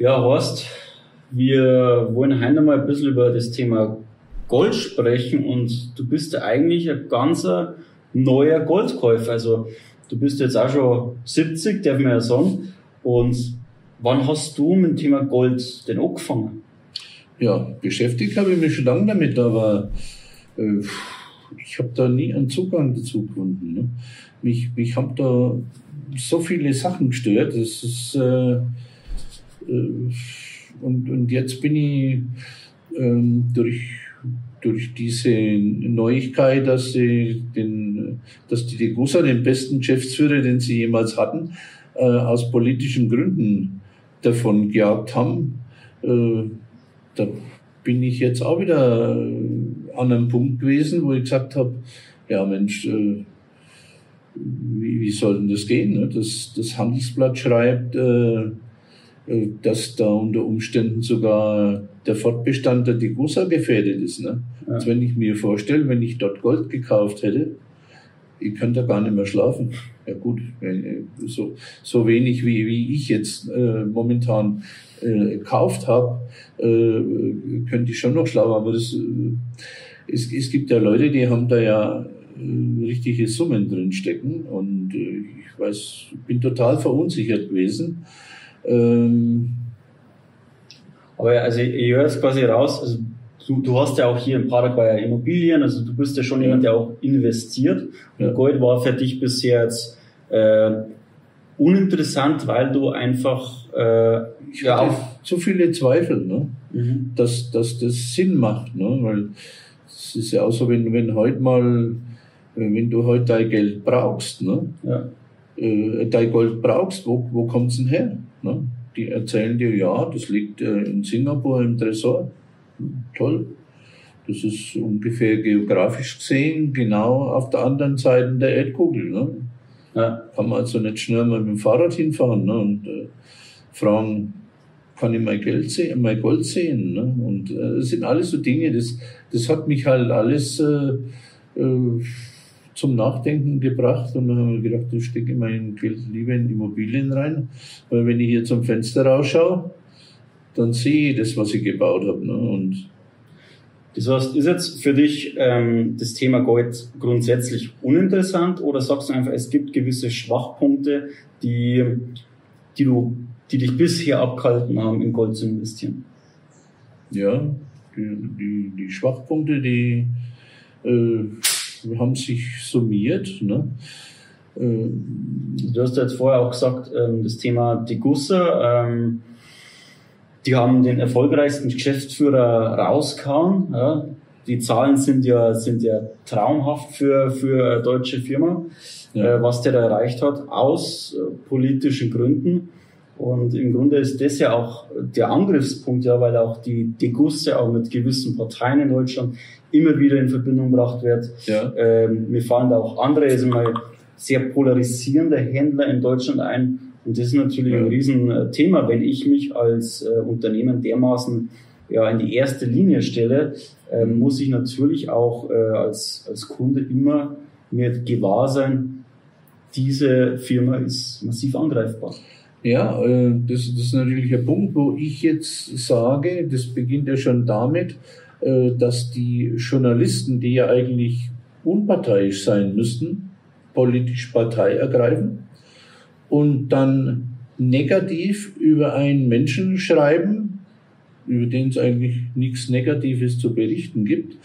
Ja, Horst, wir wollen heute mal ein bisschen über das Thema Gold sprechen und du bist ja eigentlich ein ganzer neuer Goldkäufer. Also du bist jetzt auch schon 70, darf man ja sagen. Und wann hast du mit dem Thema Gold denn angefangen? Ja, beschäftigt habe ich mich schon lange damit, aber äh, ich habe da nie einen Zugang dazu gefunden. Ne? Mich, mich haben da so viele Sachen gestört. Das ist, äh, und, und jetzt bin ich ähm, durch durch diese Neuigkeit, dass sie den, dass die Degussa den besten Geschäftsführer, den sie jemals hatten, äh, aus politischen Gründen davon gejagt haben. Äh, da bin ich jetzt auch wieder an einem Punkt gewesen, wo ich gesagt habe, ja Mensch, äh, wie, wie soll denn das gehen? Ne? Das, das Handelsblatt schreibt, äh, äh, dass da unter Umständen sogar der Fortbestand der Degussa gefährdet ist. Ne? Ja. Also wenn ich mir vorstelle, wenn ich dort Gold gekauft hätte, ich könnte da gar nicht mehr schlafen. Ja gut, äh, so, so wenig wie, wie ich jetzt äh, momentan äh, gekauft habe, äh, könnte ich schon noch schlafen. Aber das, äh, es, es gibt ja Leute, die haben da ja äh, richtige Summen drin stecken und äh, ich weiß, bin total verunsichert gewesen. Ähm, aber also ich höre es quasi raus, also du, du hast ja auch hier in Paraguay Immobilien, also du bist ja schon ja. jemand, der auch investiert. Und Gold war für dich bisher jetzt äh, uninteressant, weil du einfach äh, ich ja auch zu viele Zweifel, ne? Mhm. dass, dass das Sinn macht, ne? weil es ist ja auch so, wenn, wenn heute mal, wenn du heute dein Geld brauchst, ne? Ja. Äh, dein Gold brauchst, wo, wo kommt's denn her? Ne? Die erzählen dir, ja, das liegt äh, in Singapur im Tresor. Toll. Das ist ungefähr geografisch gesehen genau auf der anderen Seite der Erdkugel. Ne? Ja. Kann man also nicht schnell mal mit dem Fahrrad hinfahren ne? und äh, fragen, kann ich mein Geld sehen, mein Gold sehen? Ne? Und äh, das sind alles so Dinge, das, das hat mich halt alles äh, äh, zum Nachdenken gebracht und dann haben wir gedacht, ich stecke mein Geld lieber in Immobilien rein, weil wenn ich hier zum Fenster rausschaue, dann sehe ich das, was ich gebaut habe. Ne? Und das heißt, ist jetzt für dich ähm, das Thema Gold grundsätzlich uninteressant oder sagst du einfach, es gibt gewisse Schwachpunkte, die, die, du, die dich bisher abgehalten haben, in Gold zu investieren? Ja, die, die, die Schwachpunkte, die äh, haben sich summiert. Ne? Ähm, du hast jetzt vorher auch gesagt, ähm, das Thema Degussa, ähm, die haben den erfolgreichsten Geschäftsführer rausgehauen. Die Zahlen sind ja, sind ja traumhaft für, für eine deutsche Firma, ja. Äh, was der da erreicht hat, aus äh, politischen Gründen. Und im Grunde ist das ja auch der Angriffspunkt, ja, weil auch die Degusse auch mit gewissen Parteien in Deutschland immer wieder in Verbindung gebracht wird. Ja. Ähm, mir fallen da auch andere, also mal sehr polarisierende Händler in Deutschland ein. Und das ist natürlich ja. ein Riesenthema, wenn ich mich als äh, Unternehmen dermaßen ja, in die erste Linie stelle, äh, muss ich natürlich auch äh, als, als Kunde immer mir gewahr sein, diese Firma ist massiv angreifbar. Ja, äh, das, das ist natürlich ein Punkt, wo ich jetzt sage, das beginnt ja schon damit, äh, dass die Journalisten, die ja eigentlich unparteiisch sein müssten, politisch Partei ergreifen und dann negativ über einen Menschen schreiben, über den es eigentlich nichts Negatives zu berichten gibt.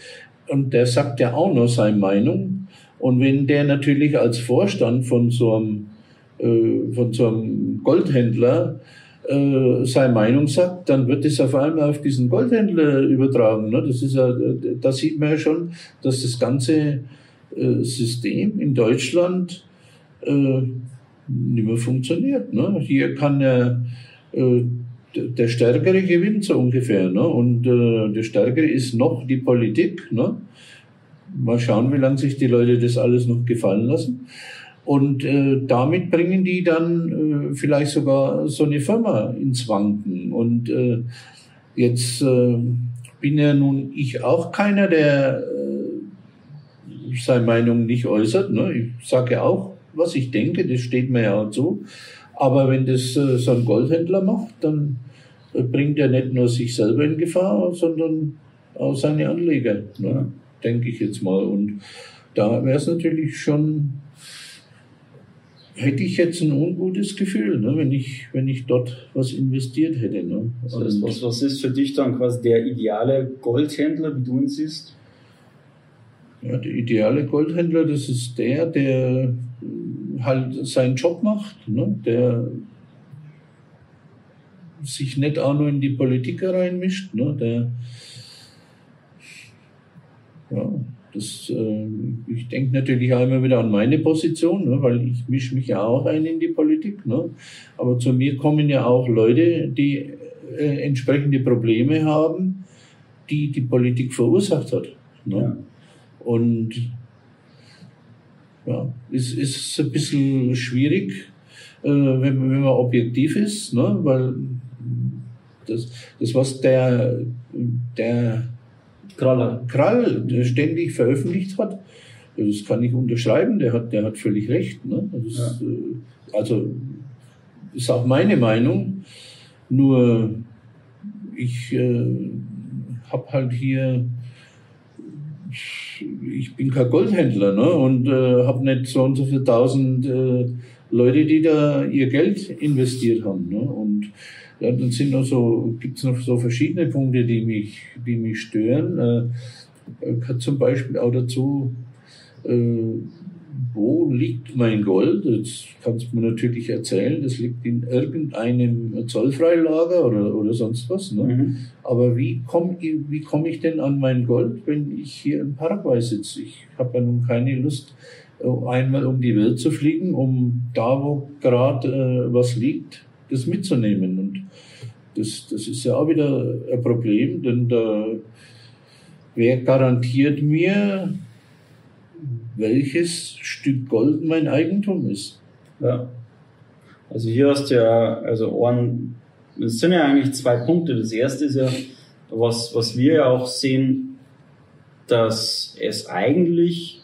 Und der sagt ja auch noch seine Meinung. Und wenn der natürlich als Vorstand von so einem äh, von so einem Goldhändler äh, seine Meinung sagt, dann wird es auf einmal auf diesen Goldhändler übertragen. Ne? Das ist ja, da sieht man ja schon, dass das ganze äh, System in Deutschland äh, nicht mehr funktioniert. Ne? Hier kann ja der Stärkere gewinnt so ungefähr. Ne? Und der Stärkere ist noch die Politik. Mal schauen, wie lange sich die Leute das alles noch gefallen lassen. Und äh, damit bringen die dann äh, vielleicht sogar so eine Firma ins Wanken. Und äh, jetzt äh, bin ja nun ich auch keiner, der äh, seine Meinung nicht äußert. Ne? Ich sage ja auch, was ich denke, das steht mir ja auch zu. Aber wenn das äh, so ein Goldhändler macht, dann bringt er nicht nur sich selber in Gefahr, sondern auch seine Anleger, ne? denke ich jetzt mal. Und da wäre es natürlich schon, hätte ich jetzt ein ungutes Gefühl, ne? wenn, ich, wenn ich dort was investiert hätte. Ne? Das heißt, was, was ist für dich dann quasi der ideale Goldhändler, wie du ihn siehst? Ja, der ideale Goldhändler, das ist der, der halt seinen Job macht, ne? der sich nicht auch nur in die Politik reinmischt, ne? der ja, das, äh, ich denke natürlich auch immer wieder an meine Position, ne, weil ich mische mich ja auch ein in die Politik. Ne. Aber zu mir kommen ja auch Leute, die äh, entsprechende Probleme haben, die die Politik verursacht hat. Ne. Ja. Und ja, es ist ein bisschen schwierig, äh, wenn, wenn, man objektiv ist, ne, weil das, das was der, der Kraller. Krall der ständig veröffentlicht hat, das kann ich unterschreiben, der hat, der hat völlig recht. Ne? Das, ja. Äh, also ist auch meine Meinung, nur ich äh, habe halt hier, ich bin kein Goldhändler ne? und äh, habe nicht so und so viele tausend äh, Leute, die da ihr Geld investiert haben. Ne? Und ja, dann sind noch so, gibt's noch so verschiedene Punkte, die mich, die mich stören. Äh, gehört zum Beispiel auch dazu, äh, wo liegt mein Gold? Das kannst du mir natürlich erzählen. Das liegt in irgendeinem Zollfreilager oder, oder sonst was. Ne? Mhm. Aber wie komme wie komm ich denn an mein Gold, wenn ich hier in Paraguay sitze? Ich habe ja nun keine Lust, äh, einmal um die Welt zu fliegen, um da, wo gerade äh, was liegt, das mitzunehmen. Und das, das ist ja auch wieder ein Problem, denn da, wer garantiert mir, welches Stück Gold mein Eigentum ist? Ja. Also hier hast du ja, also Ohren, es sind ja eigentlich zwei Punkte. Das erste ist ja, was, was wir ja auch sehen, dass es eigentlich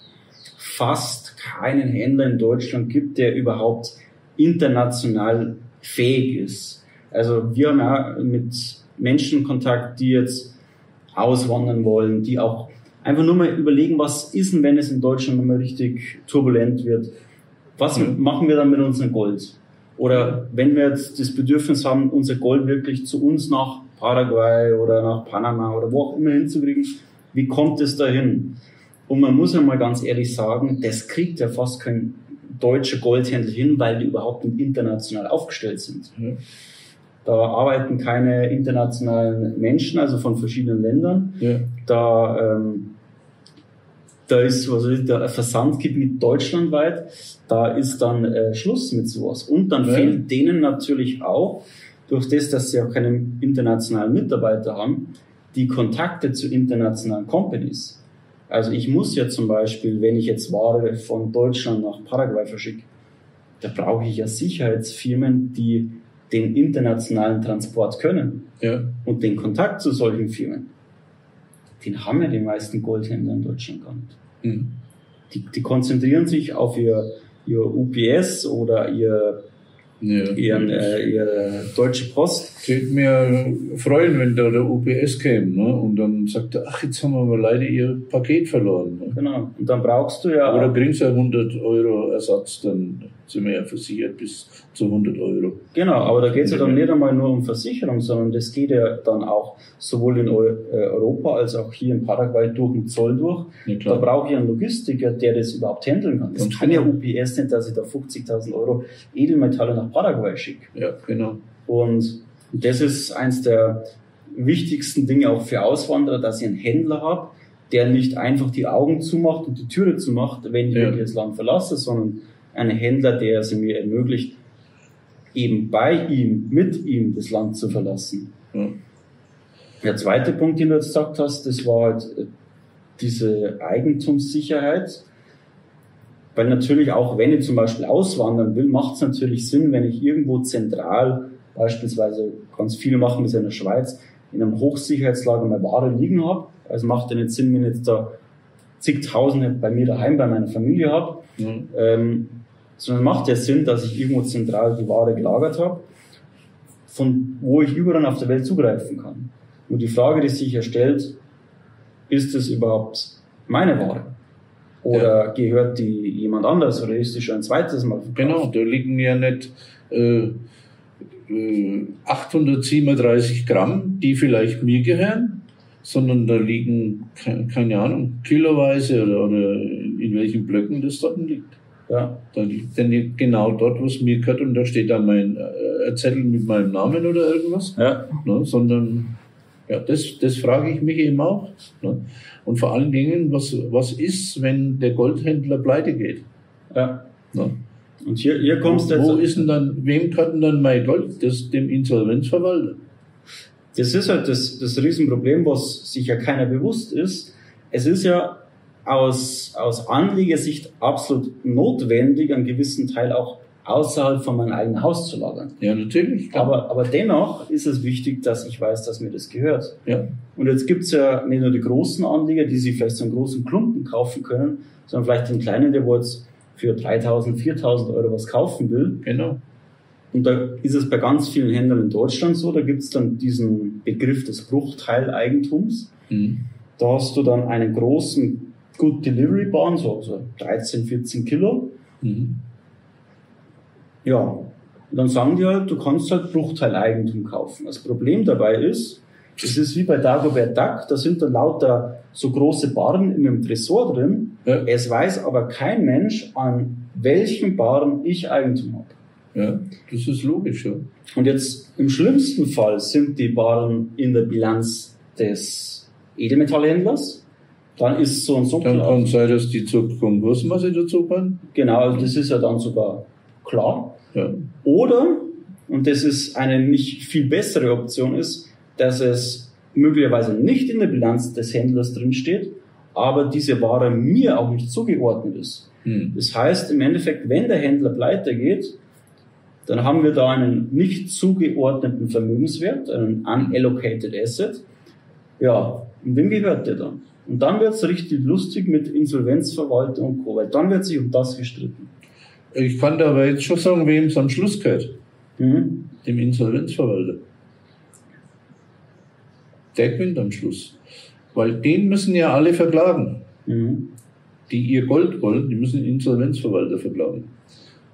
fast keinen Händler in Deutschland gibt, der überhaupt international fähig ist. Also wir haben ja mit Menschen Kontakt, die jetzt auswandern wollen, die auch einfach nur mal überlegen, was ist denn, wenn es in Deutschland nochmal richtig turbulent wird? Was machen wir dann mit unserem Gold? Oder wenn wir jetzt das Bedürfnis haben, unser Gold wirklich zu uns nach Paraguay oder nach Panama oder wo auch immer hinzukriegen, wie kommt es dahin? Und man muss ja mal ganz ehrlich sagen, das kriegt ja fast kein deutscher Goldhändler hin, weil die überhaupt nicht international aufgestellt sind. Mhm. Da arbeiten keine internationalen Menschen, also von verschiedenen Ländern. Ja. Da, ähm, da ist was ist der Versandgebiet deutschlandweit. Da ist dann äh, Schluss mit sowas. Und dann ja. fehlt denen natürlich auch, durch das, dass sie auch keine internationalen Mitarbeiter haben, die Kontakte zu internationalen Companies. Also ich muss ja zum Beispiel, wenn ich jetzt Ware von Deutschland nach Paraguay verschicke, da brauche ich ja Sicherheitsfirmen, die den internationalen Transport können ja. und den Kontakt zu solchen Firmen, den haben ja die meisten Goldhändler in Deutschland gar nicht. Mhm. Die, die konzentrieren sich auf ihr, ihr UPS oder ihr ja, ihren, äh, ihre deutsche Post. Ich würde mir freuen, wenn da der UPS käme ne? und dann sagt er, ach, jetzt haben wir aber leider ihr Paket verloren. Ne? Genau, und dann brauchst du ja... Oder kriegst du 100 Euro Ersatz, dann sind wir ja versichert bis zu 100 Euro. Genau, aber da geht es ja dann nicht einmal nur um Versicherung, sondern das geht ja dann auch sowohl in äh, Europa als auch hier in Paraguay durch den Zoll durch. Ja, da brauche ich einen Logistiker, der das überhaupt handeln kann. Das kann ja UPS nicht, dass ich da 50.000 Euro Edelmetalle nach Paraguay schicke. Ja, genau. Und das ist eins der wichtigsten Dinge auch für Auswanderer, dass ich einen Händler habe, der nicht einfach die Augen zumacht und die Türe zumacht, wenn ich ja. das Land verlasse, sondern ein Händler, der es mir ermöglicht, eben bei ihm, mit ihm das Land zu verlassen. Ja. Der zweite Punkt, den du jetzt gesagt hast, das war halt äh, diese Eigentumssicherheit. Weil natürlich auch, wenn ich zum Beispiel auswandern will, macht es natürlich Sinn, wenn ich irgendwo zentral, beispielsweise ganz viele machen das in der Schweiz, in einem Hochsicherheitslager meine Ware liegen habe. Also macht ja nicht Sinn, wenn ich jetzt da zigtausende bei mir daheim, bei meiner Familie habe. Mhm. Ähm, sondern macht ja Sinn, dass ich irgendwo zentral die Ware gelagert habe. von wo ich überall auf der Welt zugreifen kann. Und die Frage, die sich ja stellt, ist es überhaupt meine Ware? Oder ja. gehört die jemand anders oder ist die schon ein zweites Mal verkauft? Genau, da liegen ja nicht äh, 837 äh, Gramm, die vielleicht mir gehören, sondern da liegen, keine Ahnung, kiloweise oder, oder in welchen Blöcken das dort liegt. Ja. Da liegt dann genau dort, was mir gehört und da steht da mein äh, Zettel mit meinem Namen oder irgendwas. Ja. Ne, sondern ja, das, das frage ich mich eben auch. Ne? Und vor allen Dingen, was, was ist, wenn der Goldhändler pleite geht? Ja. Ne? Und hier, hier kommst du jetzt. Wo ist denn dann, wem kann denn dann mein Gold? Das, dem Insolvenzverwalter. Das ist halt das, das Riesenproblem, was sich ja keiner bewusst ist. Es ist ja aus, aus Anlegersicht absolut notwendig, einen gewissen Teil auch außerhalb von meinem eigenen Haus zu lagern. Ja, natürlich. Klar. Aber, aber dennoch ist es wichtig, dass ich weiß, dass mir das gehört. Ja. Und jetzt gibt's ja nicht nur die großen Anleger, die sich vielleicht so einen großen Klumpen kaufen können, sondern vielleicht den kleinen, der wo jetzt für 3000, 4000 Euro was kaufen will. Genau. Und da ist es bei ganz vielen Händlern in Deutschland so, da gibt's dann diesen Begriff des Bruchteileigentums. Mhm. Da hast du dann einen großen Good Delivery Bahn, so, so 13, 14 Kilo. Mhm. Ja, und dann sagen die halt, du kannst halt Bruchteileigentum kaufen. Das Problem dabei ist, es ist wie bei Dagobert Duck, da sind dann lauter so große Barren in einem Tresor drin. Ja. Es weiß aber kein Mensch, an welchem Barren ich Eigentum habe. Ja, das ist logisch, ja. Und jetzt im schlimmsten Fall sind die Barren in der Bilanz des Edelmetallhändlers. Dann ist so und so Dann klar. kann sein, dass die zur Konkursmasse dazu kommen. Genau, also das ist ja dann sogar klar. Ja. Oder, und das ist eine nicht viel bessere Option ist, dass es möglicherweise nicht in der Bilanz des Händlers drinsteht, aber diese Ware mir auch nicht zugeordnet ist. Hm. Das heißt, im Endeffekt, wenn der Händler pleite geht, dann haben wir da einen nicht zugeordneten Vermögenswert, einen unallocated asset. Ja, und wem gehört der dann? Und dann wird es richtig lustig mit Insolvenzverwaltung und Co., weil dann wird sich um das gestritten. Ich kann da aber jetzt schon sagen, wem es am Schluss gehört. Mhm. Dem Insolvenzverwalter. Der gewinnt am Schluss. Weil den müssen ja alle verklagen. Mhm. Die ihr Gold wollen, die müssen den Insolvenzverwalter verklagen.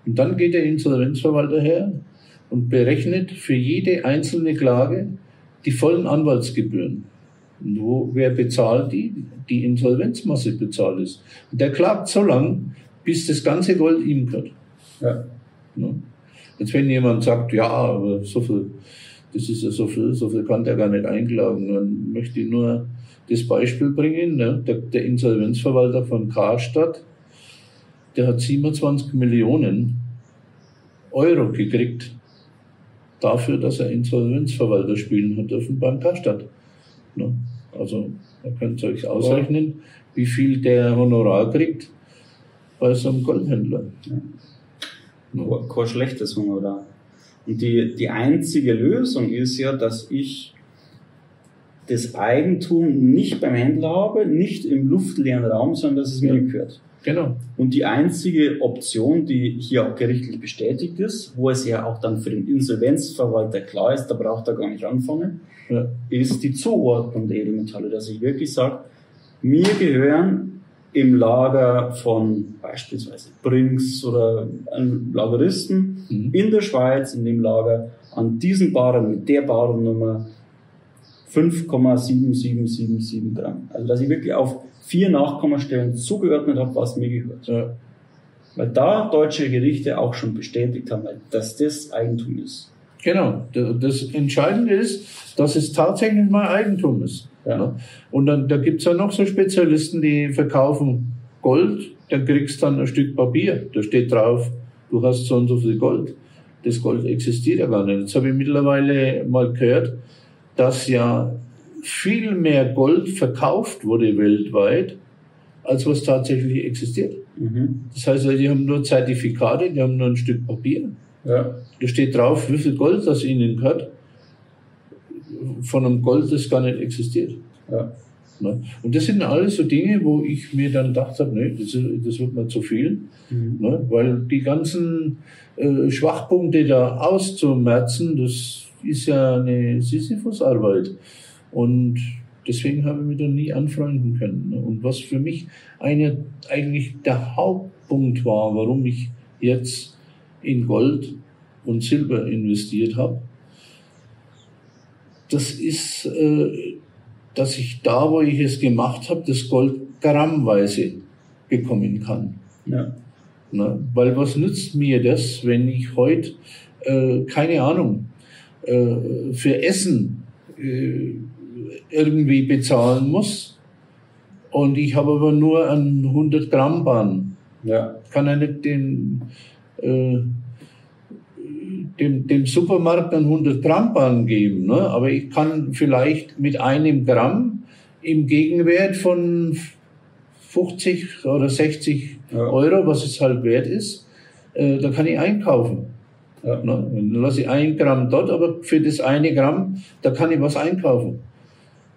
Und dann geht der Insolvenzverwalter her und berechnet für jede einzelne Klage die vollen Anwaltsgebühren. Und wo, wer bezahlt die? Die Insolvenzmasse bezahlt ist. Und der klagt so lang, bis das ganze Gold ihm gehört. Ja. ja. Jetzt wenn jemand sagt, ja, aber so viel, das ist ja so viel, so viel kann der gar nicht einklagen, dann möchte ich nur das Beispiel bringen. Ne? Der, der Insolvenzverwalter von Karstadt, der hat 27 Millionen Euro gekriegt dafür, dass er Insolvenzverwalter spielen hat dürfen beim Karstadt. Ne? Also, ihr könnt euch ausrechnen, wie viel der Honorar kriegt bei so einem Goldhändler. Ja. Kein schlechtes Honorar. Und die, die einzige Lösung ist ja, dass ich das Eigentum nicht beim Händler habe, nicht im luftleeren Raum, sondern dass es mir gehört. Genau. Und die einzige Option, die hier auch gerichtlich bestätigt ist, wo es ja auch dann für den Insolvenzverwalter klar ist, da braucht er gar nicht anfangen, ja. ist die Zuordnung der Edelmetalle, dass ich wirklich sage, mir gehören im Lager von beispielsweise Brinks oder einem Lageristen mhm. in der Schweiz, in dem Lager, an diesen Baren mit der Barennummer 5,7777 Gramm. Also dass ich wirklich auf vier Nachkommastellen zugeordnet habe, was mir gehört. Ja. Weil da deutsche Gerichte auch schon bestätigt haben, dass das Eigentum ist. Genau. Das Entscheidende ist, dass es tatsächlich mal Eigentum ist. Ja. Und dann, da gibt's ja noch so Spezialisten, die verkaufen Gold, dann kriegst du dann ein Stück Papier, da steht drauf, du hast so und so viel Gold. Das Gold existiert ja gar nicht. Jetzt habe ich mittlerweile mal gehört, dass ja viel mehr Gold verkauft wurde weltweit, als was tatsächlich existiert. Mhm. Das heißt, die haben nur Zertifikate, die haben nur ein Stück Papier. Ja. Da steht drauf, wie viel Gold das ihnen gehört von einem Gold, das gar nicht existiert. Ja. Ne? Und das sind alles so Dinge, wo ich mir dann gedacht habe, nee, das, das wird mir zu viel, mhm. ne? weil die ganzen äh, Schwachpunkte da auszumerzen, das ist ja eine Sisyphus-Arbeit. Und deswegen habe ich mich da nie anfreunden können. Und was für mich eine, eigentlich der Hauptpunkt war, warum ich jetzt in Gold und Silber investiert habe, das ist, äh, dass ich da, wo ich es gemacht habe, das Gold grammweise bekommen kann. Ja. Na, weil was nützt mir das, wenn ich heute, äh, keine Ahnung, äh, für Essen äh, irgendwie bezahlen muss und ich habe aber nur einen 100 Gramm Bahn. Ja. Kann ja nicht den, äh, dem, dem Supermarkt einen 100 Gramm Bahn geben, ne? aber ich kann vielleicht mit einem Gramm im Gegenwert von 50 oder 60 ja. Euro, was es halt wert ist, äh, da kann ich einkaufen. Ja. Ne? Dann lasse ich ein Gramm dort, aber für das eine Gramm, da kann ich was einkaufen.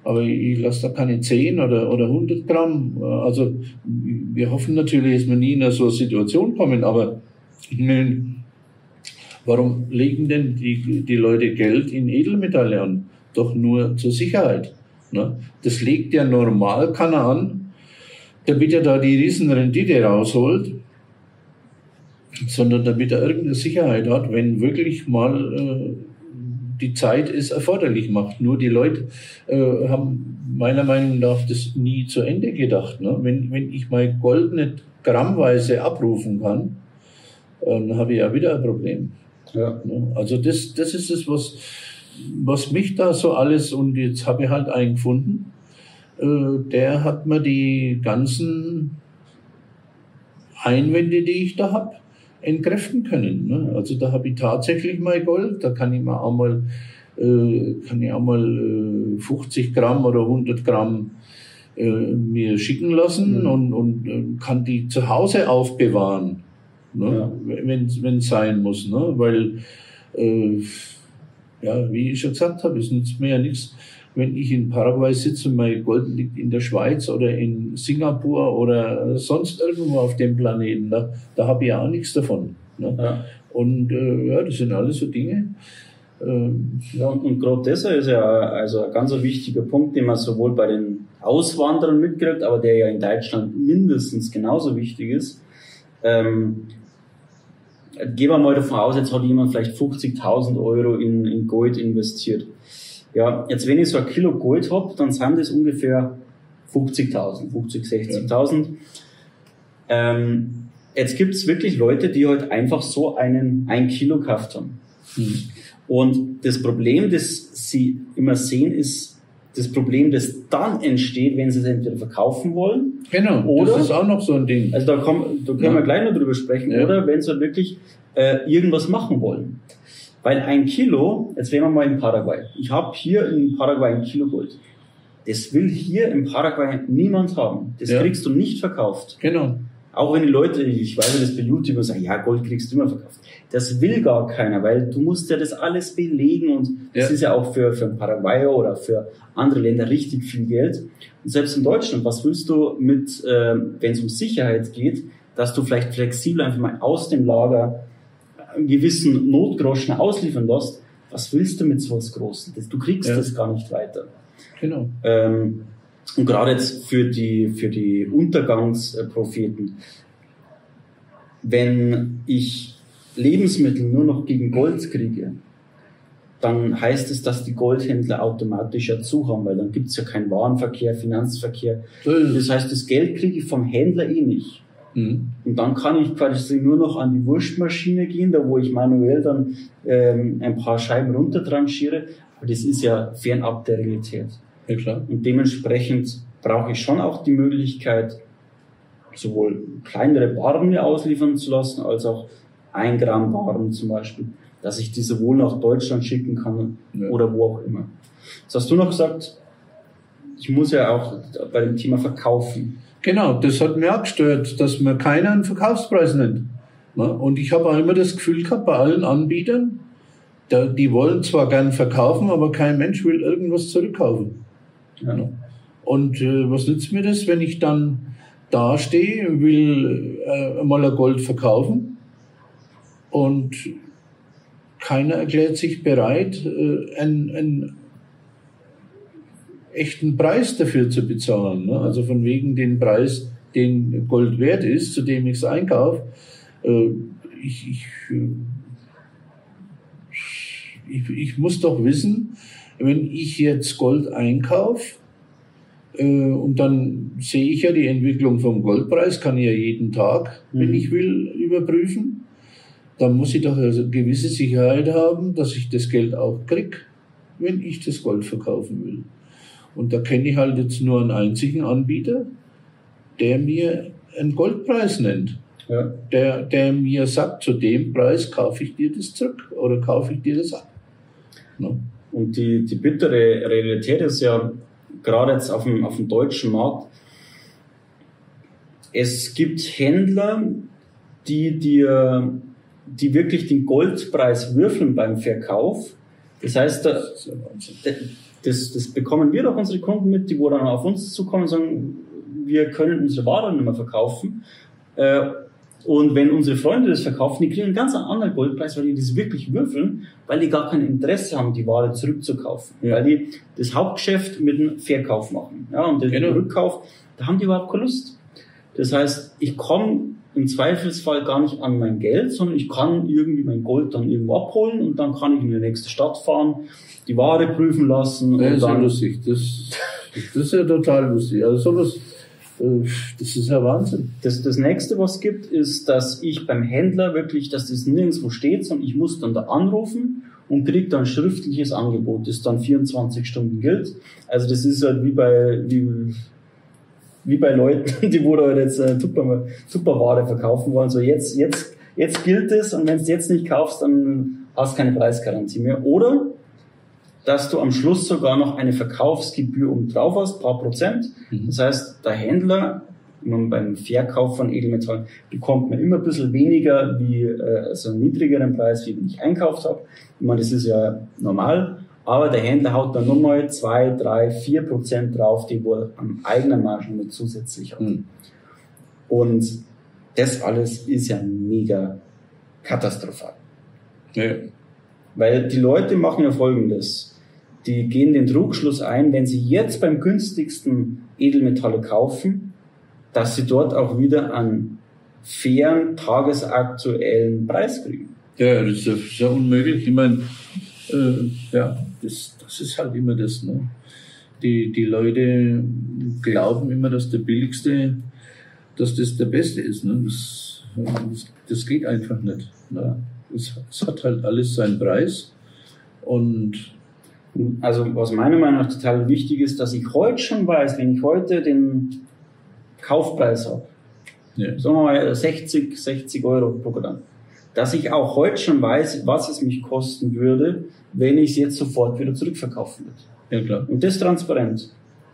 Aber ich lasse da keine 10 oder, oder 100 Gramm. Also wir hoffen natürlich, dass wir nie in so eine Situation kommen, aber warum legen denn die, die Leute Geld in Edelmetalle an? Doch nur zur Sicherheit. Ne? Das legt ja normal keiner an, damit er da die Riesenrendite rausholt, sondern damit er irgendeine Sicherheit hat, wenn wirklich mal äh, die Zeit es erforderlich macht. Nur die Leute äh, haben meiner Meinung nach das nie zu Ende gedacht. Ne? Wenn, wenn ich mein Gold nicht grammweise abrufen kann, dann habe ich ja wieder ein Problem. Ja. Ne? Also das, das ist es, was, was mich da so alles, und jetzt habe ich halt einen gefunden, äh, der hat mir die ganzen Einwände, die ich da habe, entkräften können. Ne? Also da habe ich tatsächlich mal Gold, da kann ich mir auch mal, äh, kann ich auch mal äh, 50 Gramm oder 100 Gramm äh, mir schicken lassen mhm. und, und äh, kann die zu Hause aufbewahren, ne? ja. wenn es sein muss. Ne? Weil, äh, ja, wie ich schon gesagt habe, es nützt mir ja nichts, wenn ich in Paraguay sitze und mein Gold liegt in der Schweiz oder in Singapur oder sonst irgendwo auf dem Planeten, da, da habe ich ja auch nichts davon. Ne? Ja. Und äh, ja, das sind alles so Dinge. Ähm, ja, und, und gerade das ist ja also ein ganz wichtiger Punkt, den man sowohl bei den Auswanderern mitkriegt, aber der ja in Deutschland mindestens genauso wichtig ist. Ähm, gehen wir mal davon aus, jetzt hat jemand vielleicht 50.000 Euro in, in Gold investiert. Ja, jetzt wenn ich so ein Kilo Gold habe, dann sind das ungefähr 50.000, 50, 60.000. Ähm, jetzt gibt es wirklich Leute, die halt einfach so einen ein Kilo gekauft haben. Mhm. Und das Problem, das sie immer sehen, ist das Problem, das dann entsteht, wenn sie es entweder verkaufen wollen. Genau, oder, das ist auch noch so ein Ding. Also da, komm, da können ja. wir gleich noch drüber sprechen. Ja. Oder wenn sie wirklich äh, irgendwas machen wollen. Weil ein Kilo, jetzt wären wir mal in Paraguay. Ich habe hier in Paraguay ein Kilo Gold. Das will hier in Paraguay niemand haben. Das ja. kriegst du nicht verkauft. Genau. Auch wenn die Leute, ich weiß nicht, das bei YouTube sagen, ja, Gold kriegst du immer verkauft. Das will gar keiner, weil du musst ja das alles belegen und das ja. ist ja auch für, für Paraguay oder für andere Länder richtig viel Geld. Und selbst in Deutschland, was willst du mit, äh, wenn es um Sicherheit geht, dass du vielleicht flexibel einfach mal aus dem Lager einen gewissen Notgroschen ausliefern lässt, was willst du mit so was Großen? Du kriegst ja. das gar nicht weiter. Genau. Ähm, und gerade jetzt für die, für die Untergangspropheten, wenn ich Lebensmittel nur noch gegen Gold kriege, dann heißt es, dass die Goldhändler automatisch ja zu haben, weil dann gibt es ja keinen Warenverkehr, Finanzverkehr. Das heißt, das Geld kriege ich vom Händler eh nicht. Mhm. Und dann kann ich quasi nur noch an die Wurstmaschine gehen, da wo ich manuell dann ähm, ein paar Scheiben runtertranchiere. Aber das ist ja fernab der Realität. Ja, klar. Und dementsprechend brauche ich schon auch die Möglichkeit, sowohl kleinere Barren mir ausliefern zu lassen, als auch ein Gramm Barren zum Beispiel, dass ich diese wohl nach Deutschland schicken kann ja. oder wo auch immer. Jetzt hast du noch gesagt, ich muss ja auch bei dem Thema verkaufen. Genau, das hat mir auch gestört, dass man keinen Verkaufspreis nennt. Und ich habe auch immer das Gefühl gehabt, bei allen Anbietern, die wollen zwar gern verkaufen, aber kein Mensch will irgendwas zurückkaufen. Ja. Und äh, was nützt mir das, wenn ich dann da stehe, will äh, mal ein Gold verkaufen und keiner erklärt sich bereit, äh, einen, einen echten Preis dafür zu bezahlen. Ne? Also von wegen den Preis, den Gold wert ist, zu dem ich es einkaufe. Äh, ich, ich, äh, ich, ich muss doch wissen, wenn ich jetzt Gold einkaufe, äh, und dann sehe ich ja die Entwicklung vom Goldpreis, kann ich ja jeden Tag, mhm. wenn ich will, überprüfen. Dann muss ich doch eine gewisse Sicherheit haben, dass ich das Geld auch krieg, wenn ich das Gold verkaufen will. Und da kenne ich halt jetzt nur einen einzigen Anbieter, der mir einen Goldpreis nennt. Ja. Der, der mir sagt, zu dem Preis kaufe ich dir das zurück oder kaufe ich dir das ab. No. Und die, die bittere Realität ist ja, gerade jetzt auf dem, auf dem deutschen Markt, es gibt Händler, die dir, die wirklich den Goldpreis würfeln beim Verkauf. Das heißt, das, das, das bekommen wir doch unsere Kunden mit, die wo dann auf uns zukommen und sagen, wir können unsere Ware nicht mehr verkaufen. Und wenn unsere Freunde das verkaufen, die kriegen einen ganz anderen Goldpreis, weil die das wirklich würfeln, weil die gar kein Interesse haben, die Ware zurückzukaufen. Ja. Weil die das Hauptgeschäft mit dem Verkauf machen. Ja, und den genau. Rückkauf, da haben die überhaupt keine Lust. Das heißt, ich komme im Zweifelsfall gar nicht an mein Geld, sondern ich kann irgendwie mein Gold dann irgendwo abholen und dann kann ich in die nächste Stadt fahren, die Ware prüfen lassen. Das ist ja lustig. Das, das ist ja total lustig. Also sowas, das ist ja Wahnsinn. Das, das nächste, was es gibt, ist, dass ich beim Händler wirklich, dass das nirgendwo steht, sondern ich muss dann da anrufen und kriege dann schriftliches Angebot, das dann 24 Stunden gilt. Also das ist halt wie bei, wie, wie bei Leuten, die wo da jetzt äh, super, super Ware verkaufen wollen. So jetzt, jetzt, jetzt gilt es und wenn du es jetzt nicht kaufst, dann hast du keine Preisgarantie mehr. Oder dass du am Schluss sogar noch eine Verkaufsgebühr um drauf hast, paar Prozent. Mhm. Das heißt, der Händler beim Verkauf von Edelmetallen bekommt man immer ein bisschen weniger wie äh, also einen niedrigeren Preis, wie wenn ich einkauft habe. Ich meine, das ist ja normal, aber der Händler haut dann nochmal zwei, drei, vier Prozent drauf, die wohl am eigenen Margen mit zusätzlich hat. Mhm. Und das alles ist ja mega katastrophal. Ja. Weil die Leute machen ja Folgendes die gehen den Trugschluss ein, wenn sie jetzt beim günstigsten Edelmetalle kaufen, dass sie dort auch wieder einen fairen, tagesaktuellen Preis kriegen. Ja, das ist ja unmöglich. Ich meine, äh, ja, das, das ist halt immer das. Ne? Die, die Leute glauben immer, dass der billigste, dass das der beste ist. Ne? Das, das, das geht einfach nicht. Ne? Es, es hat halt alles seinen Preis und also was meiner Meinung nach total wichtig ist, dass ich heute schon weiß, wenn ich heute den Kaufpreis habe, ja. sagen wir mal 60, 60 Euro pro Gramm, dass ich auch heute schon weiß, was es mich kosten würde, wenn ich es jetzt sofort wieder zurückverkaufen würde. Ja, klar. Und das transparent.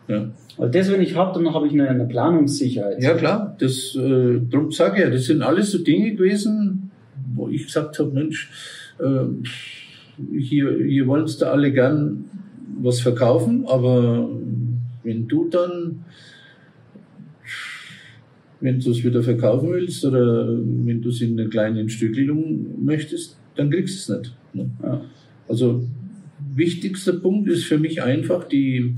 Ja. Weil das, wenn ich habe, dann habe ich eine, eine, Planungssicherheit. Ja, klar. Das, äh, darum sage ich ja, das sind alles so Dinge gewesen, wo ich gesagt habe, Mensch, äh, hier, hier wolltest du alle gern was verkaufen, aber wenn du dann, wenn du es wieder verkaufen willst oder wenn du es in einer kleinen Stückelung möchtest, dann kriegst du es nicht. Ne? Ja. Also wichtigster Punkt ist für mich einfach die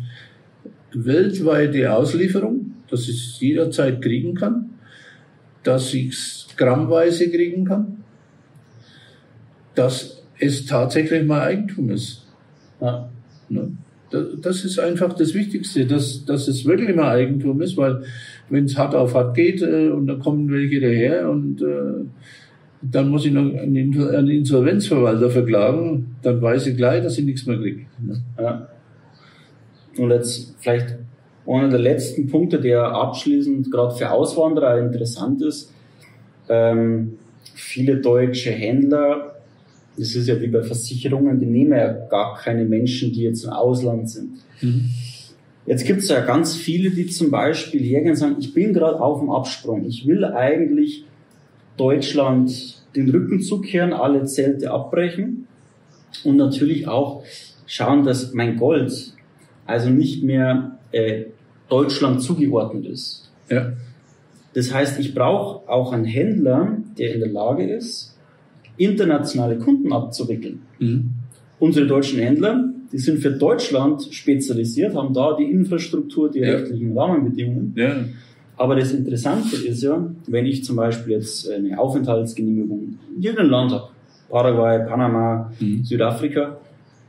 weltweite Auslieferung, dass ich es jederzeit kriegen kann, dass ich es grammweise kriegen kann, dass es tatsächlich mal Eigentum ist. Ja. Ne? Das ist einfach das Wichtigste, dass, dass es wirklich mal Eigentum ist, weil wenn es hart auf hart geht äh, und dann kommen welche daher und äh, dann muss ich noch einen, einen Insolvenzverwalter verklagen, dann weiß ich gleich, dass ich nichts mehr kriege. Ne? Ja. Und jetzt vielleicht einer der letzten Punkte, der abschließend gerade für Auswanderer interessant ist. Ähm, viele deutsche Händler das ist ja wie bei Versicherungen, die nehmen ja gar keine Menschen, die jetzt im Ausland sind. Mhm. Jetzt gibt es ja ganz viele, die zum Beispiel hergehen und sagen, ich bin gerade auf dem Absprung. Ich will eigentlich Deutschland den Rücken zukehren, alle Zelte abbrechen und natürlich auch schauen, dass mein Gold also nicht mehr äh, Deutschland zugeordnet ist. Ja. Das heißt, ich brauche auch einen Händler, der in der Lage ist, internationale Kunden abzuwickeln. Mhm. Unsere deutschen Händler, die sind für Deutschland spezialisiert, haben da die Infrastruktur, die ja. rechtlichen Rahmenbedingungen. Ja. Aber das Interessante ist ja, wenn ich zum Beispiel jetzt eine Aufenthaltsgenehmigung in irgendeinem Land habe, Paraguay, Panama, mhm. Südafrika,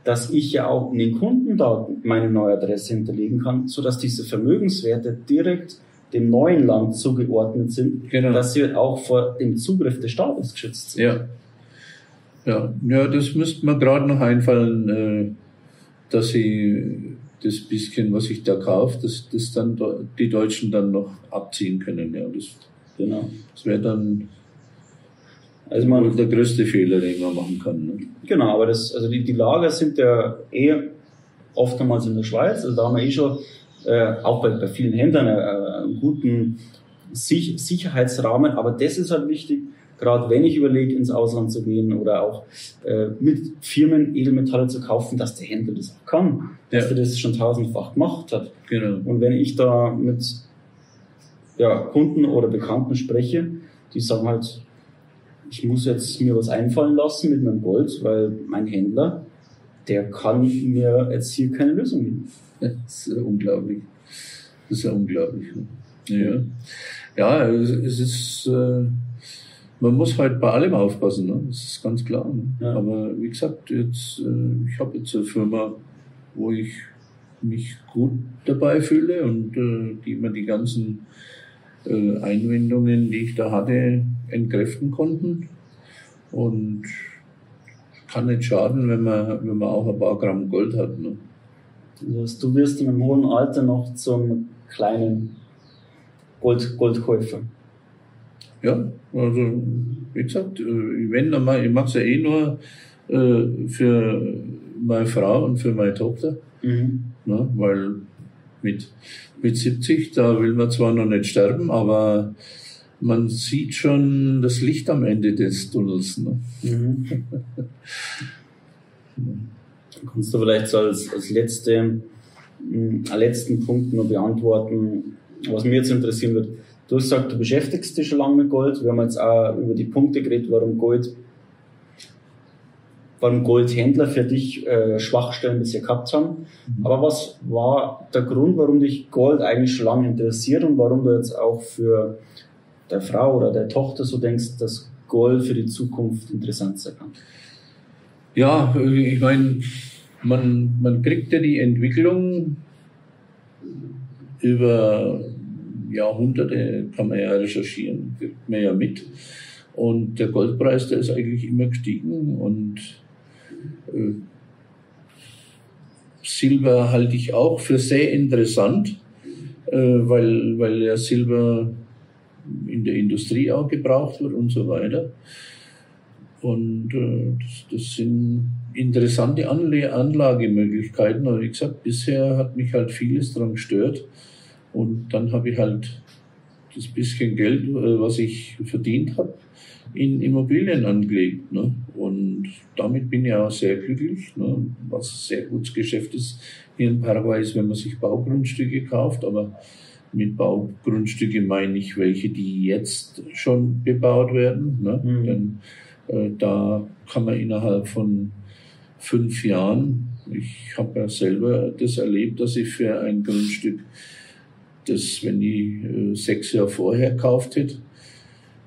dass ich ja auch in den Kundendaten meine neue Adresse hinterlegen kann, so dass diese Vermögenswerte direkt dem neuen Land zugeordnet sind, genau. dass sie auch vor dem Zugriff des Staates geschützt sind. Ja, ja, ja das müsste mir gerade noch einfallen, äh, dass sie das bisschen, was ich da kaufe, dass das dann die Deutschen dann noch abziehen können. Ja, das, genau. das wäre dann also man, der größte Fehler, den man machen kann. Ne? Genau, aber das, also die, die Lager sind ja eh oftmals in der Schweiz. Also da haben wir eh schon äh, auch bei, bei vielen Händlern äh, einen guten Sich Sicherheitsrahmen. Aber das ist halt wichtig, gerade wenn ich überlege, ins Ausland zu gehen oder auch äh, mit Firmen Edelmetalle zu kaufen, dass der Händler das auch kann, dass ja. er das schon tausendfach gemacht hat. Genau. Und wenn ich da mit ja, Kunden oder Bekannten spreche, die sagen halt, ich muss jetzt mir was einfallen lassen mit meinem Gold, weil mein Händler, der kann mir jetzt hier keine Lösung geben. Das ist unglaublich. Das ist ja unglaublich. Ja, ja es ist, äh, man muss halt bei allem aufpassen, ne? das ist ganz klar. Ne? Ja. Aber wie gesagt, jetzt, äh, ich habe jetzt eine Firma, wo ich mich gut dabei fühle und äh, die mir die ganzen äh, Einwendungen, die ich da hatte, entkräften konnten. Und kann nicht schaden, wenn man, wenn man auch ein paar Gramm Gold hat. Ne? Also du wirst im hohen Alter noch zum kleinen Gold, Goldkäufer. Ja, also wie gesagt, äh, wenn dann ich mache es ja eh nur äh, für meine Frau und für meine Tochter, mhm. ne, weil mit, mit 70, da will man zwar noch nicht sterben, aber man sieht schon das Licht am Ende des Tunnels. Ne? Mhm. Kannst du vielleicht so als, als letzte, hm, letzten Punkt noch beantworten, was mir jetzt interessieren wird. Du hast gesagt, du beschäftigst dich schon lange mit Gold. Wir haben jetzt auch über die Punkte geredet, warum Gold, warum Goldhändler für dich äh, Schwachstellen bisher gehabt haben. Mhm. Aber was war der Grund, warum dich Gold eigentlich schon lange interessiert und warum du jetzt auch für der Frau oder der Tochter so denkst, dass Gold für die Zukunft interessant sein kann? Ja, ich meine, man, man kriegt ja die Entwicklung über Jahrhunderte kann man ja recherchieren, kriegt man ja mit. Und der Goldpreis, der ist eigentlich immer gestiegen und äh, Silber halte ich auch für sehr interessant, äh, weil, weil ja Silber in der Industrie auch gebraucht wird und so weiter. Und äh, das, das sind interessante Anle Anlagemöglichkeiten. Aber wie gesagt, bisher hat mich halt vieles daran gestört. Und dann habe ich halt das bisschen Geld, äh, was ich verdient habe, in Immobilien angelegt. Ne? Und damit bin ich auch sehr glücklich. Ne? Was ein sehr gutes Geschäft ist hier in Paraguay ist, wenn man sich Baugrundstücke kauft. Aber mit Baugrundstücke meine ich welche, die jetzt schon bebaut werden. Ne? Mhm. Denn äh, da kann man innerhalb von fünf Jahren, ich habe ja selber das erlebt, dass ich für ein Grundstück das, wenn ich äh, sechs Jahre vorher gekauft hätte,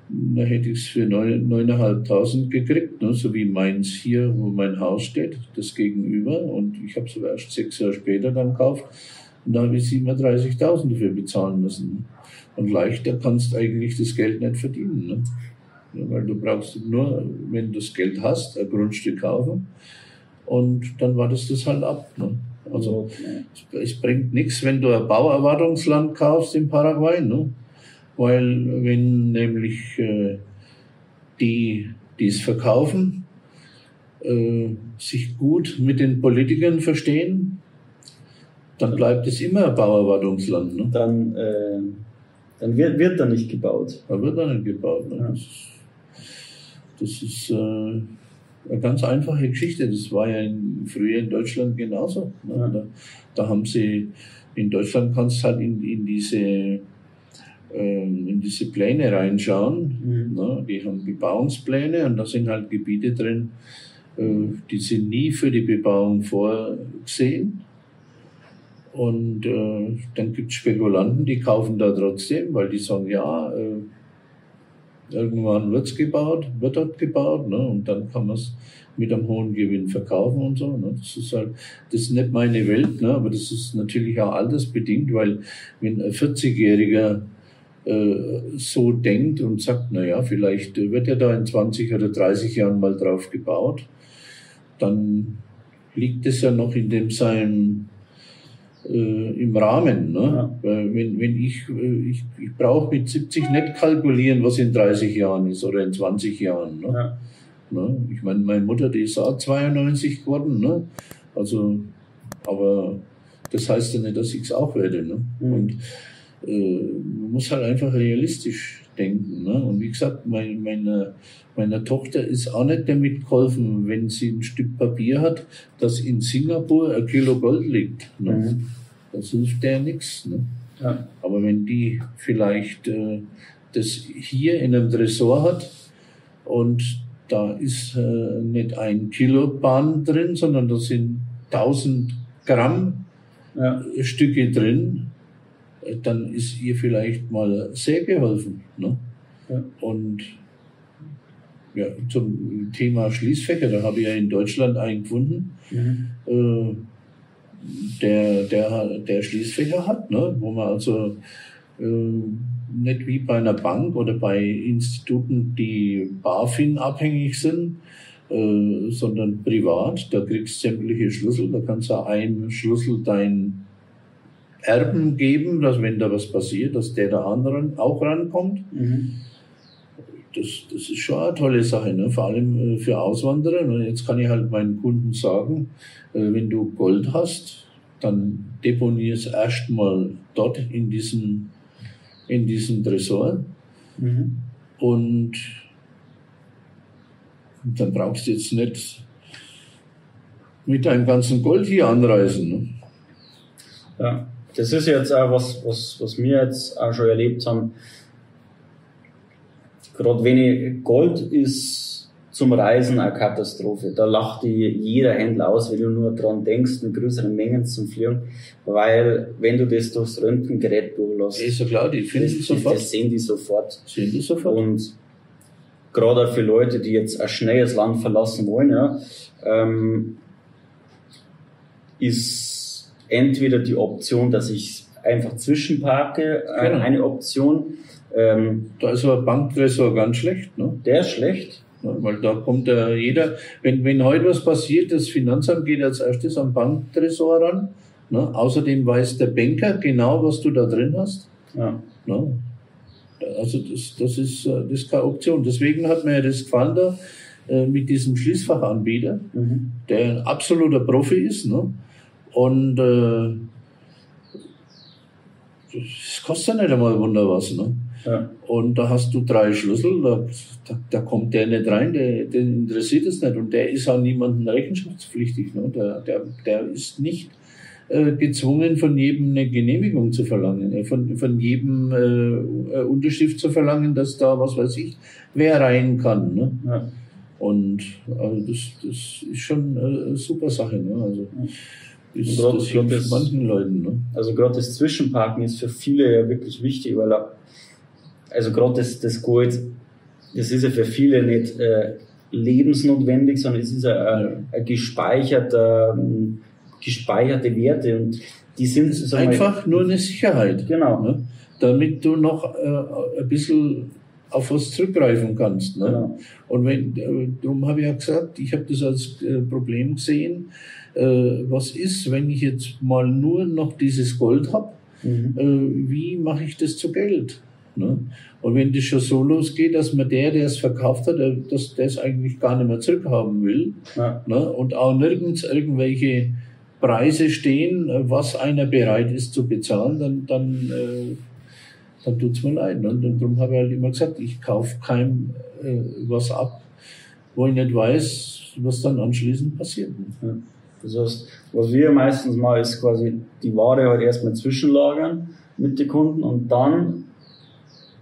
dann hätte ich es für 9.500 gekriegt, ne? so wie meins hier, wo mein Haus steht, das gegenüber. Und ich habe es aber erst sechs Jahre später dann gekauft. Und da habe ich 37.000 dafür bezahlen müssen. Und leichter kannst du eigentlich das Geld nicht verdienen. Ne? Weil du brauchst nur, wenn du das Geld hast, ein Grundstück kaufen. Und dann wartest du es halt ab. Ne? Also es bringt nichts, wenn du ein Bauerwartungsland kaufst in Paraguay, ne? weil wenn nämlich äh, die, die es verkaufen, äh, sich gut mit den Politikern verstehen, dann bleibt es immer ein Bauerwartungsland. Ne? Dann, äh, dann wird, wird da nicht gebaut. Da wird da nicht gebaut. Ne? Ja. Das, das ist äh, eine ganz einfache Geschichte. Das war ja in, früher in Deutschland genauso. Ne? Da, da, haben sie, in Deutschland kannst du halt in, in diese äh, ähm, in diese Pläne reinschauen. Mhm. Ne? Die haben Bebauungspläne und da sind halt Gebiete drin, äh, die sind nie für die Bebauung vorgesehen. Und äh, dann gibt es Spekulanten, die kaufen da trotzdem, weil die sagen, ja, äh, irgendwann wird's gebaut, wird dort gebaut, ne? und dann kann man es mit einem hohen Gewinn verkaufen und so. Ne? Das ist halt, das ist nicht meine Welt, ne? aber das ist natürlich auch altersbedingt, weil wenn ein 40-Jähriger äh, so denkt und sagt, na ja, vielleicht wird ja da in 20 oder 30 Jahren mal drauf gebaut, dann liegt es ja noch in dem seinem äh, im Rahmen. Ne? Ja. Wenn, wenn ich, äh, ich, ich brauche mit 70 nicht kalkulieren, was in 30 Jahren ist oder in 20 Jahren. Ne? Ja. Ne? Ich meine, meine Mutter, die ist auch 92 geworden. Ne? Also, aber das heißt ja nicht, dass ich es auch werde. Ne? Mhm. Und äh, man muss halt einfach realistisch denken. Ne? Und wie gesagt, mein, meine, meiner Tochter ist auch nicht damit geholfen, wenn sie ein Stück Papier hat, dass in Singapur ein Kilo Gold liegt. Ne? Mhm. Das hilft der nichts. Ne? Ja. Aber wenn die vielleicht äh, das hier in einem Tresor hat und da ist äh, nicht ein Kilo Bahn drin, sondern da sind 1000 Gramm ja. Stücke drin, dann ist ihr vielleicht mal sehr geholfen. Ne? Ja. Und ja, zum Thema Schließfächer, da habe ich ja in Deutschland einen gefunden, mhm. äh, der, der, der Schließfächer hat, ne? wo man also äh, nicht wie bei einer Bank oder bei Instituten, die BaFin abhängig sind, äh, sondern privat. Da kriegst du sämtliche Schlüssel, da kannst du einen Schlüssel dein Erben geben, dass wenn da was passiert, dass der der anderen auch rankommt. Mhm. Das, das ist schon eine tolle Sache, ne? vor allem äh, für Auswanderer. Und jetzt kann ich halt meinen Kunden sagen, äh, wenn du Gold hast, dann deponier es erstmal dort in diesem, in diesem Tresor. Mhm. Und dann brauchst du jetzt nicht mit deinem ganzen Gold hier anreisen. Ne? Ja das ist jetzt auch was, was, was wir jetzt auch schon erlebt haben. Gerade wenig Gold ist zum Reisen eine Katastrophe. Da lacht jeder Händler aus, wenn du nur dran denkst, in größeren Mengen zu fliegen. Weil, wenn du das durchs Röntgengerät durchlässt, ist so klar, die finden das, sofort. Das sehen die sofort. Sehen die sofort. Und gerade auch für Leute, die jetzt ein schnelles Land verlassen wollen, ja, ähm, ist entweder die Option, dass ich einfach zwischenparke, äh, genau. eine Option. Ähm, da ist aber Banktresor ganz schlecht, ne? Der ist schlecht. Ja, weil da kommt ja jeder, wenn, wenn heute was passiert, das Finanzamt geht als erstes am Banktresor ran. Ne? Außerdem weiß der Banker genau, was du da drin hast. Ja. Ne? Also das, das, ist, äh, das ist keine Option. Deswegen hat mir das gefallen da äh, mit diesem Schließfachanbieter, mhm. der ein absoluter Profi ist. Ne? Und äh, das kostet ja nicht einmal Wunder was. Ne? Ja. Und da hast du drei Schlüssel, da, da, da kommt der nicht rein, der, den interessiert es nicht. Und der ist auch niemandem rechenschaftspflichtig. Ne? Der, der, der ist nicht äh, gezwungen, von jedem eine Genehmigung zu verlangen, äh, von, von jedem äh, Unterschrift zu verlangen, dass da, was weiß ich, wer rein kann. Ne? Ja. Und also das, das ist schon eine super Sache. Ne? Also, ja ist grad, das hilft das, manchen Leuten. Ne? Also gerade das Zwischenparken ist für viele ja wirklich wichtig, weil also gerade das, das Gold, das ist ja für viele nicht äh, lebensnotwendig, sondern es ist ja, ja. ein gespeicherter, ähm, gespeicherte Werte und die sind ist einfach mal, nur eine Sicherheit. Genau. Ne? Damit du noch äh, ein bisschen auf was zurückgreifen kannst. Ne? Genau. Und wenn, äh, darum habe ich ja gesagt, ich habe das als äh, Problem gesehen, äh, was ist, wenn ich jetzt mal nur noch dieses Gold habe, mhm. äh, wie mache ich das zu Geld? Ne? Und wenn das schon so losgeht, dass man der, der es verkauft hat, äh, dass der es eigentlich gar nicht mehr zurückhaben will ja. ne? und auch nirgends irgendwelche Preise stehen, äh, was einer bereit ist zu bezahlen, dann, dann, äh, dann tut's mir leid. Ne? Und darum habe ich halt immer gesagt, ich kaufe keinem äh, was ab, wo ich nicht weiß, was dann anschließend passiert. Ja. Das heißt, was wir meistens machen, ist quasi die Ware halt erstmal zwischenlagern mit den Kunden und dann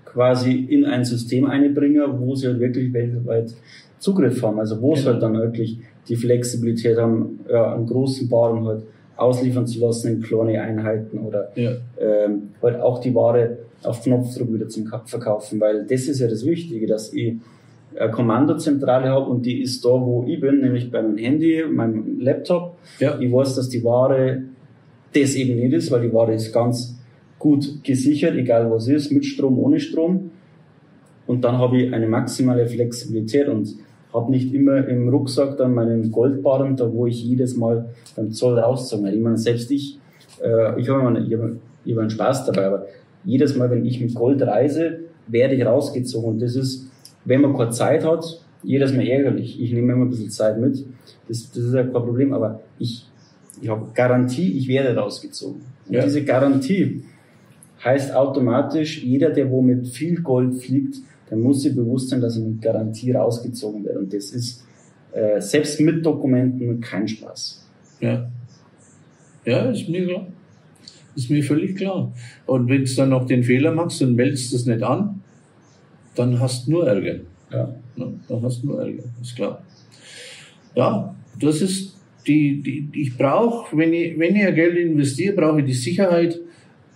quasi in ein System einbringen, wo sie halt wirklich weltweit Zugriff haben. Also wo genau. sie halt dann wirklich die Flexibilität haben, ja, einen großen Waren halt ausliefern zu lassen in kleine Einheiten oder ja. ähm, halt auch die Ware auf Knopfdruck wieder zum Verkaufen, weil das ist ja das Wichtige, dass ich eine Kommandozentrale habe und die ist da, wo ich bin, nämlich bei meinem Handy, meinem Laptop. Ja. Ich weiß, dass die Ware das eben nicht ist, weil die Ware ist ganz gut gesichert, egal was ist, mit Strom, ohne Strom. Und dann habe ich eine maximale Flexibilität und habe nicht immer im Rucksack dann meinen Goldbarren, da wo ich jedes Mal beim Zoll rauszogen Ich meine, selbst ich, äh, ich habe immer, ich hab, ich hab einen Spaß dabei, aber jedes Mal, wenn ich mit Gold reise, werde ich rausgezogen. Und das ist, wenn man keine Zeit hat, jedes Mal ärgerlich. Ich nehme immer ein bisschen Zeit mit. Das, das ist ja kein Problem, aber ich, ich habe Garantie, ich werde rausgezogen. Und ja. diese Garantie heißt automatisch, jeder, der wo mit viel Gold fliegt, der muss sich bewusst sein, dass er mit Garantie rausgezogen wird. Und das ist äh, selbst mit Dokumenten kein Spaß. Ja. Ja, ist mir klar. Ist mir völlig klar. Und wenn du dann noch den Fehler machst und meldest es nicht an, dann hast du nur Ärger. Ja. ja. Dann hast du nur Ärger, ist klar. Ja, das ist die, die ich brauche, wenn ich, wenn ich Geld investiere, brauche ich die Sicherheit,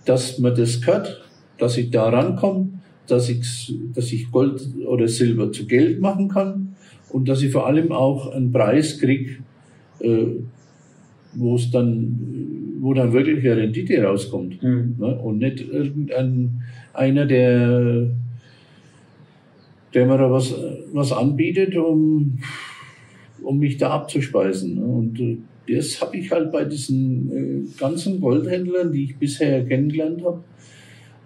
dass man das gehört, dass ich da rankomme, dass ich, dass ich Gold oder Silber zu Geld machen kann und dass ich vor allem auch einen Preis kriege, äh, wo es dann, wo dann wirklich eine Rendite rauskommt. Mhm. Ne? Und nicht irgendein einer, der, der mir da was, was anbietet, um, um mich da abzuspeisen. Und äh, das habe ich halt bei diesen äh, ganzen Goldhändlern, die ich bisher kennengelernt habe,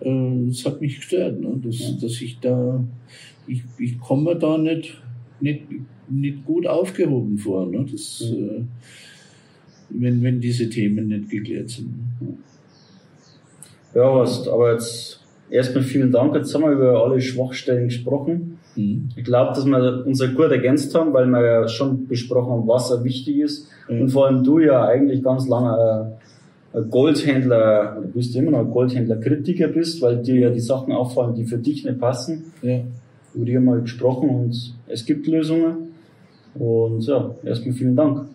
äh, das hat mich gestört, ne? dass, ja. dass ich da, ich, ich komme da nicht, nicht, nicht gut aufgehoben vor. Ne? Das, ja. wenn, wenn diese Themen nicht geklärt sind. Ja, was, aber jetzt erstmal vielen Dank. Jetzt haben wir über alle Schwachstellen gesprochen. Mhm. Ich glaube, dass wir uns gut ergänzt haben, weil wir ja schon besprochen haben, was wichtig ist. Mhm. Und vor allem du ja eigentlich ganz lange ein Goldhändler, du bist immer noch ein Goldhändler-Kritiker bist, weil dir ja die Sachen auffallen, die für dich nicht passen. Ja. Über die haben wir gesprochen und es gibt Lösungen. Und ja, erstmal vielen Dank.